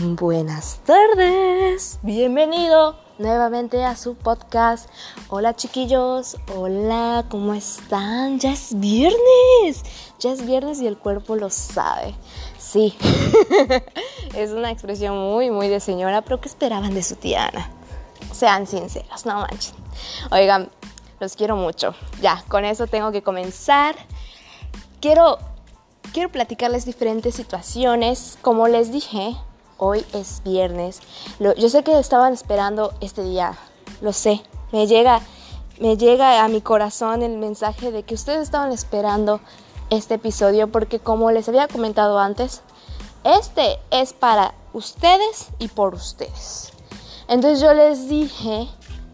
Buenas tardes, bienvenido nuevamente a su podcast. Hola chiquillos, hola, ¿cómo están? Ya es viernes, ya es viernes y el cuerpo lo sabe. Sí, es una expresión muy, muy de señora, pero ¿qué esperaban de su tía Ana? Sean sinceros, no manchen. Oigan, los quiero mucho. Ya, con eso tengo que comenzar. Quiero, quiero platicarles diferentes situaciones. Como les dije, hoy es viernes. yo sé que estaban esperando este día, lo sé. Me llega, me llega a mi corazón el mensaje de que ustedes estaban esperando este episodio porque como les había comentado antes, este es para ustedes y por ustedes. Entonces yo les dije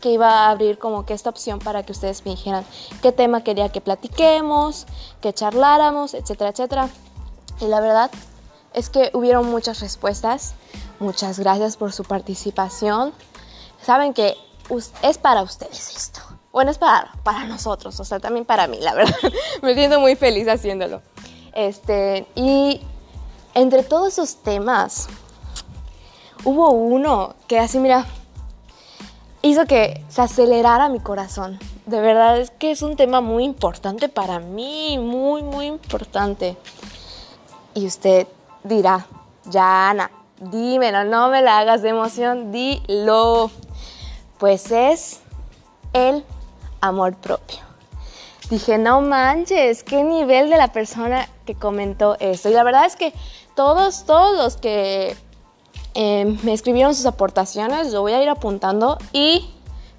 que iba a abrir como que esta opción para que ustedes me dijeran qué tema quería que platiquemos, que charláramos, etcétera, etcétera. Y la verdad es que hubieron muchas respuestas. Muchas gracias por su participación. Saben que es para ustedes esto. Bueno, es para, para nosotros, o sea, también para mí, la verdad. Me siento muy feliz haciéndolo. Este, y entre todos esos temas, hubo uno que así, mira, hizo que se acelerara mi corazón. De verdad es que es un tema muy importante para mí, muy, muy importante. Y usted dirá, ya Ana, dímelo, no me la hagas de emoción, dilo. Pues es el amor propio. Dije, no manches, qué nivel de la persona que comentó esto. Y la verdad es que todos, todos los que eh, me escribieron sus aportaciones, lo voy a ir apuntando y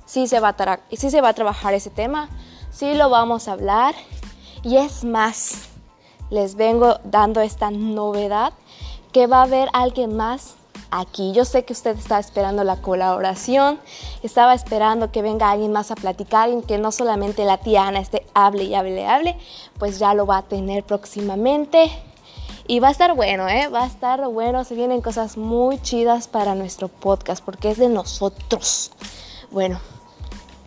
sí se, va a sí se va a trabajar ese tema, sí lo vamos a hablar. Y es más, les vengo dando esta novedad que va a haber alguien más aquí. Yo sé que usted está esperando la colaboración, estaba esperando que venga alguien más a platicar y que no solamente la tía Ana esté hable y hable y hable, pues ya lo va a tener próximamente. Y va a estar bueno, ¿eh? Va a estar bueno, se vienen cosas muy chidas para nuestro podcast porque es de nosotros. Bueno,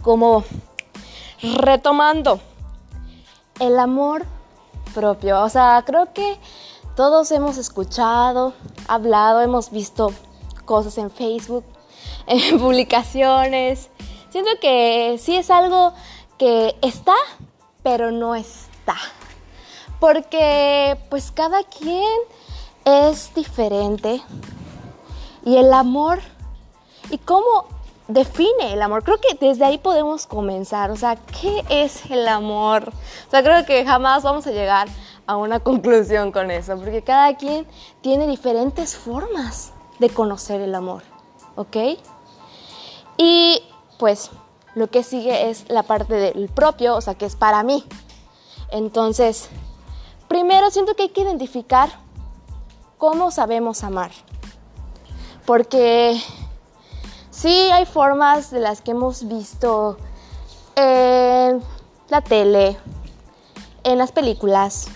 como retomando, el amor propio. O sea, creo que todos hemos escuchado, hablado, hemos visto cosas en Facebook, en publicaciones. Siento que sí es algo que está, pero no está. Porque pues cada quien es diferente. Y el amor, ¿y cómo define el amor? Creo que desde ahí podemos comenzar. O sea, ¿qué es el amor? O sea, creo que jamás vamos a llegar a una conclusión con eso, porque cada quien tiene diferentes formas de conocer el amor, ¿ok? Y pues lo que sigue es la parte del propio, o sea, que es para mí. Entonces, primero siento que hay que identificar cómo sabemos amar, porque sí hay formas de las que hemos visto en la tele, en las películas,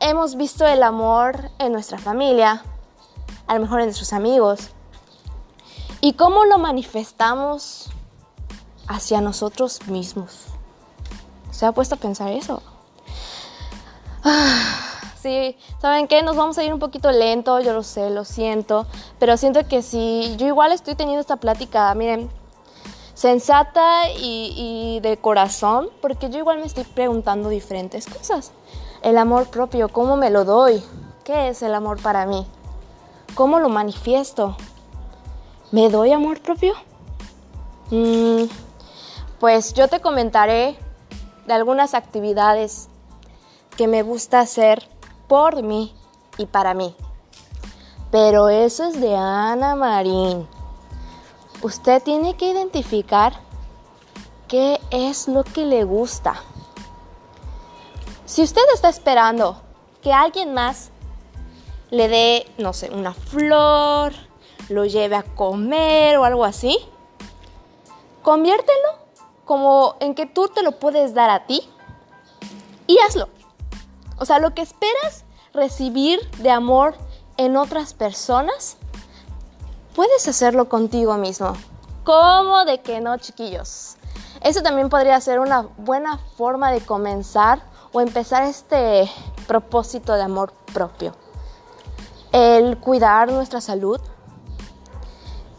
hemos visto el amor en nuestra familia, a lo mejor en nuestros amigos, y cómo lo manifestamos hacia nosotros mismos. ¿Se ha puesto a pensar eso? Ah, sí, ¿saben qué? Nos vamos a ir un poquito lento, yo lo sé, lo siento, pero siento que si yo igual estoy teniendo esta plática, miren, sensata y, de corazón, porque yo igual me estoy preguntando diferentes cosas. El amor propio, ¿cómo me lo doy? ¿Qué es el amor para mí? ¿Cómo lo manifiesto? ¿Me doy amor propio? Mm, pues yo te comentaré de algunas actividades que me gusta hacer por mí y para mí. Pero eso es de Ana Marín. Usted tiene que identificar qué es lo que le gusta. Si usted está esperando que alguien más le dé, no sé, una flor, lo lleve a comer o algo así, conviértelo como en que tú te lo puedes dar a ti y hazlo. O sea, lo que esperas recibir de amor en otras personas, puedes hacerlo contigo mismo. ¿Cómo de que no, chiquillos? Eso también podría ser una buena forma de comenzar o empezar este propósito de amor propio. el cuidar nuestra salud,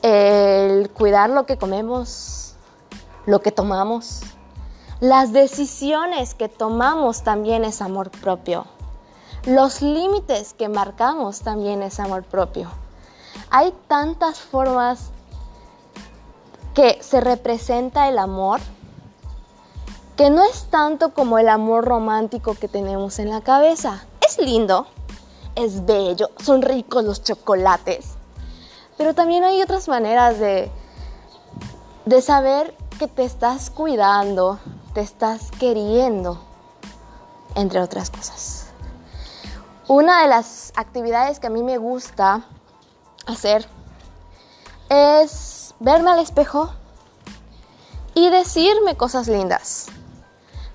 el cuidar lo que comemos, lo que tomamos. Las decisiones que tomamos también es amor propio. Los límites que marcamos también es amor propio. Hay tantas formas que se representa el amor que no es tanto como el amor romántico que tenemos en la cabeza. Es lindo, es bello, son ricos los chocolates, pero también hay otras maneras de, de saber que te estás cuidando, te estás queriendo, entre otras cosas. Una de las actividades que a mí me gusta hacer es verme al espejo y decirme cosas lindas.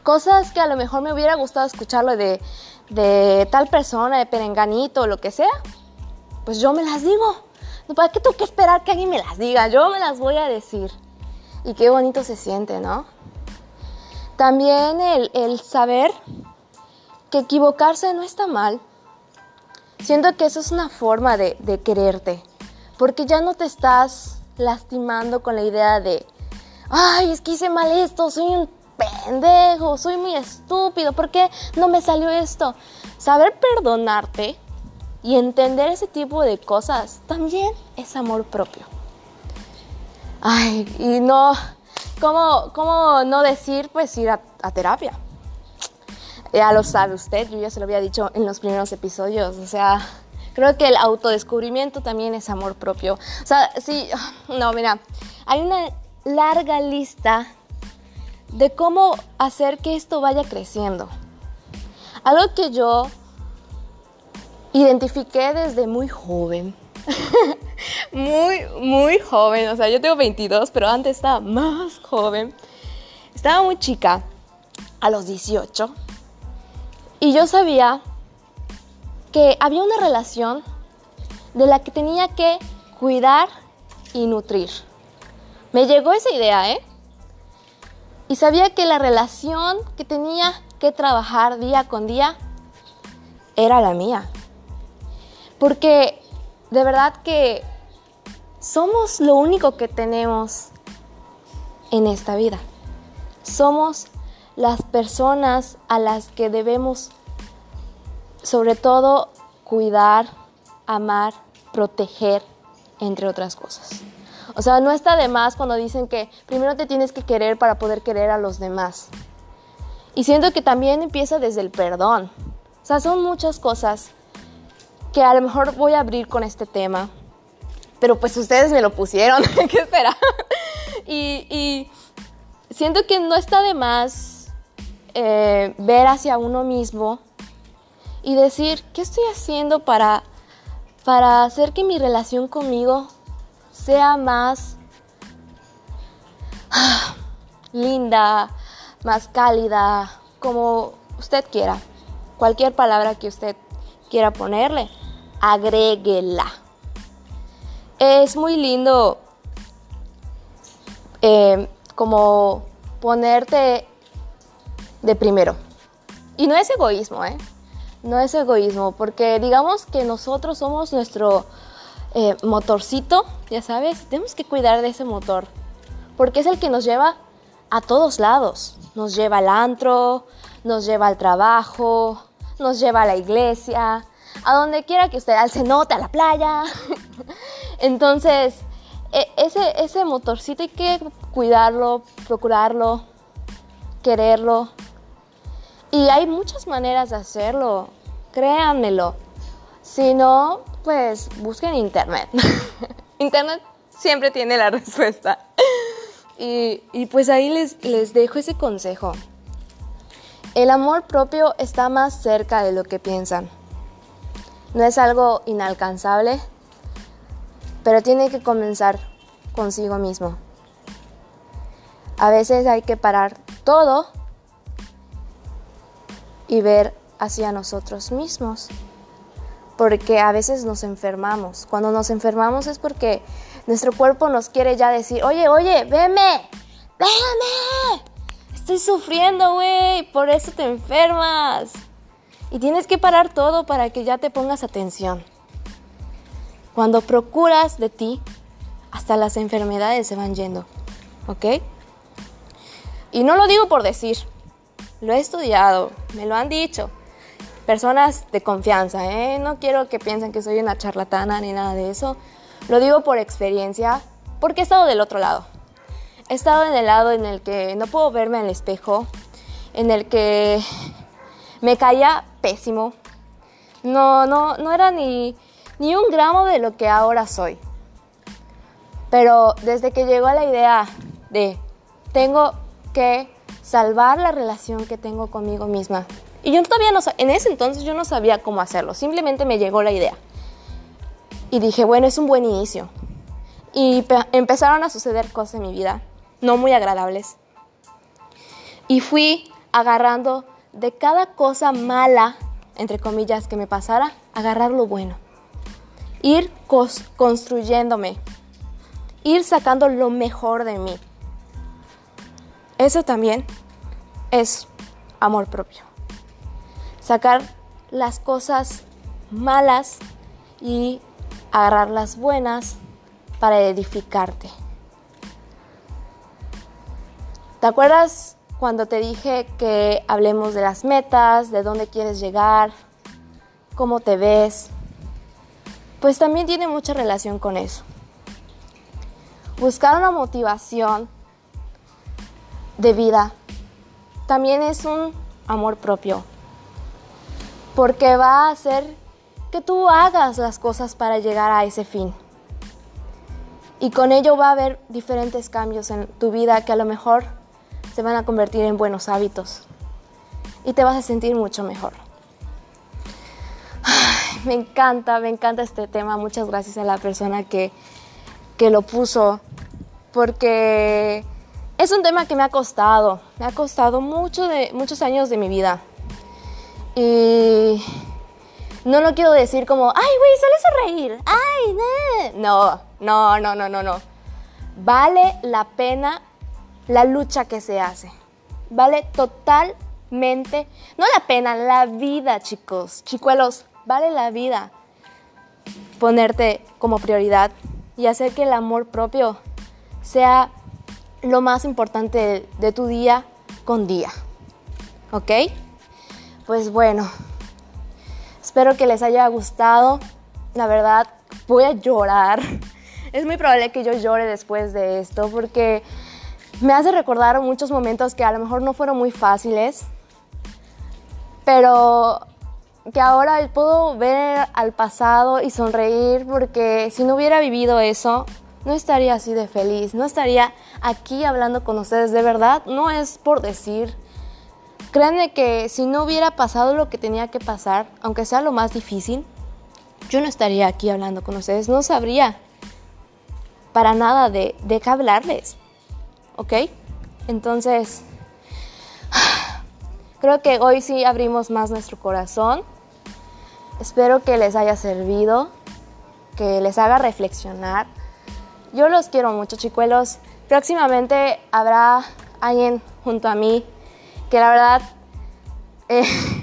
Cosas que a lo mejor me hubiera gustado escucharlo de, de tal persona, de perenganito o lo que sea. Pues yo me las digo. ¿Para qué tengo que esperar que alguien me las diga? Yo me las voy a decir. Y qué bonito se siente, ¿no? También el, saber que equivocarse no está mal. Siento que eso es una forma de, de quererte. Porque ya no te estás lastimando con la idea de, ay, es que hice mal esto, soy un pendejo, soy muy estúpido, ¿por qué no me salió esto? Saber perdonarte y entender ese tipo de cosas también es amor propio. Ay, y no, ¿cómo, cómo no decir pues ir a, a terapia? Ya lo sabe usted, yo ya se lo había dicho en los primeros episodios, o sea, creo que el autodescubrimiento también es amor propio. O sea, sí, no, mira, hay una larga lista de cómo hacer que esto vaya creciendo. Algo que yo identifiqué desde muy joven. muy, muy joven. O sea, yo tengo 22, pero antes estaba más joven. Estaba muy chica, a los 18. Y yo sabía que había una relación de la que tenía que cuidar y nutrir. Me llegó esa idea, ¿eh? Y sabía que la relación que tenía que trabajar día con día era la mía. Porque de verdad que somos lo único que tenemos en esta vida. Somos las personas a las que debemos sobre todo cuidar, amar, proteger, entre otras cosas. O sea, no está de más cuando dicen que primero te tienes que querer para poder querer a los demás. Y siento que también empieza desde el perdón. O sea, son muchas cosas que a lo mejor voy a abrir con este tema. Pero pues ustedes me lo pusieron, ¿qué espera? y, siento que no está de más eh, ver hacia uno mismo y decir, ¿qué estoy haciendo para, para hacer que mi relación conmigo sea más linda, más cálida, como usted quiera. Cualquier palabra que usted quiera ponerle, agréguela. Es muy lindo eh, como ponerte de primero. Y no es egoísmo, ¿eh? No es egoísmo, porque digamos que nosotros somos nuestro eh, motorcito, ya sabes, tenemos que cuidar de ese motor, porque es el que nos lleva a todos lados. Nos lleva al antro, nos lleva al trabajo, nos lleva a la iglesia, a donde quiera que usted, al cenote, a la playa. Entonces, e, ese, ese motorcito hay que cuidarlo, procurarlo, quererlo. Y hay muchas maneras de hacerlo, créanmelo. Si no, pues busquen internet. internet siempre tiene la respuesta. Y, pues ahí les, les dejo ese consejo. El amor propio está más cerca de lo que piensan. No es algo inalcanzable, pero tiene que comenzar consigo mismo. A veces hay que parar todo y ver hacia nosotros mismos porque a veces nos enfermamos. Cuando nos enfermamos es porque nuestro cuerpo nos quiere ya decir, oye, oye, veme, véame, estoy sufriendo, güey, por eso te enfermas. Y tienes que parar todo para que ya te pongas atención. Cuando procuras de ti, hasta las enfermedades se van yendo. ¿Ok? Y no lo digo por decir, lo he estudiado, me lo han dicho. Personas de confianza, ¿eh? No quiero que piensen que soy una charlatana ni nada de eso. Lo digo por experiencia, porque he estado del otro lado. He estado en el lado en el que no puedo verme el espejo, en el que me caía pésimo. No, no, no era ni, ni un gramo de lo que ahora soy. Pero desde que llegó la idea de tengo que salvar la relación que tengo conmigo misma. Y yo todavía no en ese entonces yo no sabía cómo hacerlo, simplemente me llegó la idea. Y dije, bueno, es un buen inicio. Y empezaron a suceder cosas en mi vida, no muy agradables. Y fui agarrando de cada cosa mala, entre comillas, que me pasara, agarrar lo bueno. Ir construyéndome, ir sacando lo mejor de mí. Eso también es amor propio. Sacar las cosas malas y agarrar las buenas para edificarte. ¿Te acuerdas cuando te dije que hablemos de las metas, de dónde quieres llegar, cómo te ves? Pues también tiene mucha relación con eso. Buscar una motivación de vida también es un amor propio, porque va a hacer que tú hagas las cosas para llegar a ese fin. Y con ello va a haber diferentes cambios en tu vida que a lo mejor se van a convertir en buenos hábitos y te vas a sentir mucho mejor. me encanta, me encanta este tema. Muchas gracias a la persona que, que lo puso porque es un tema que me ha costado, me ha costado mucho de, muchos años de mi vida. Y no lo quiero decir como, ay, güey, sales a reír, ay, no, no, no, no, no, no. Vale la pena la lucha que se hace. Vale totalmente, no la pena, la vida, chicos, chicuelos, vale la vida ponerte como prioridad y hacer que el amor propio sea lo más importante de, tu día con día. ¿Ok? Pues bueno, espero que les haya gustado. La verdad, voy a llorar. Es muy probable que yo llore después de esto porque me hace recordar muchos momentos que a lo mejor no fueron muy fáciles, pero que ahora puedo ver al pasado y sonreír porque si no hubiera vivido eso, no estaría así de feliz, no estaría aquí hablando con ustedes de verdad, no es por decir. Créanme que si no hubiera pasado lo que tenía que pasar, aunque sea lo más difícil, yo no estaría aquí hablando con ustedes, no sabría para nada de, de qué hablarles, ¿ok? Entonces, creo que hoy sí abrimos más nuestro corazón. Espero que les haya servido, que les haga reflexionar yo los quiero mucho, chicuelos. Próximamente habrá alguien junto a mí que la verdad eh,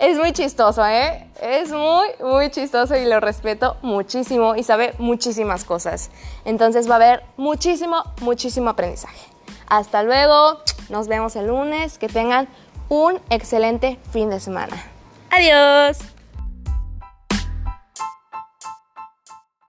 es muy chistoso, ¿eh? Es muy, muy chistoso y lo respeto muchísimo y sabe muchísimas cosas. Entonces va a haber muchísimo, muchísimo aprendizaje. Hasta luego, nos vemos el lunes, que tengan un excelente fin de semana. Adiós.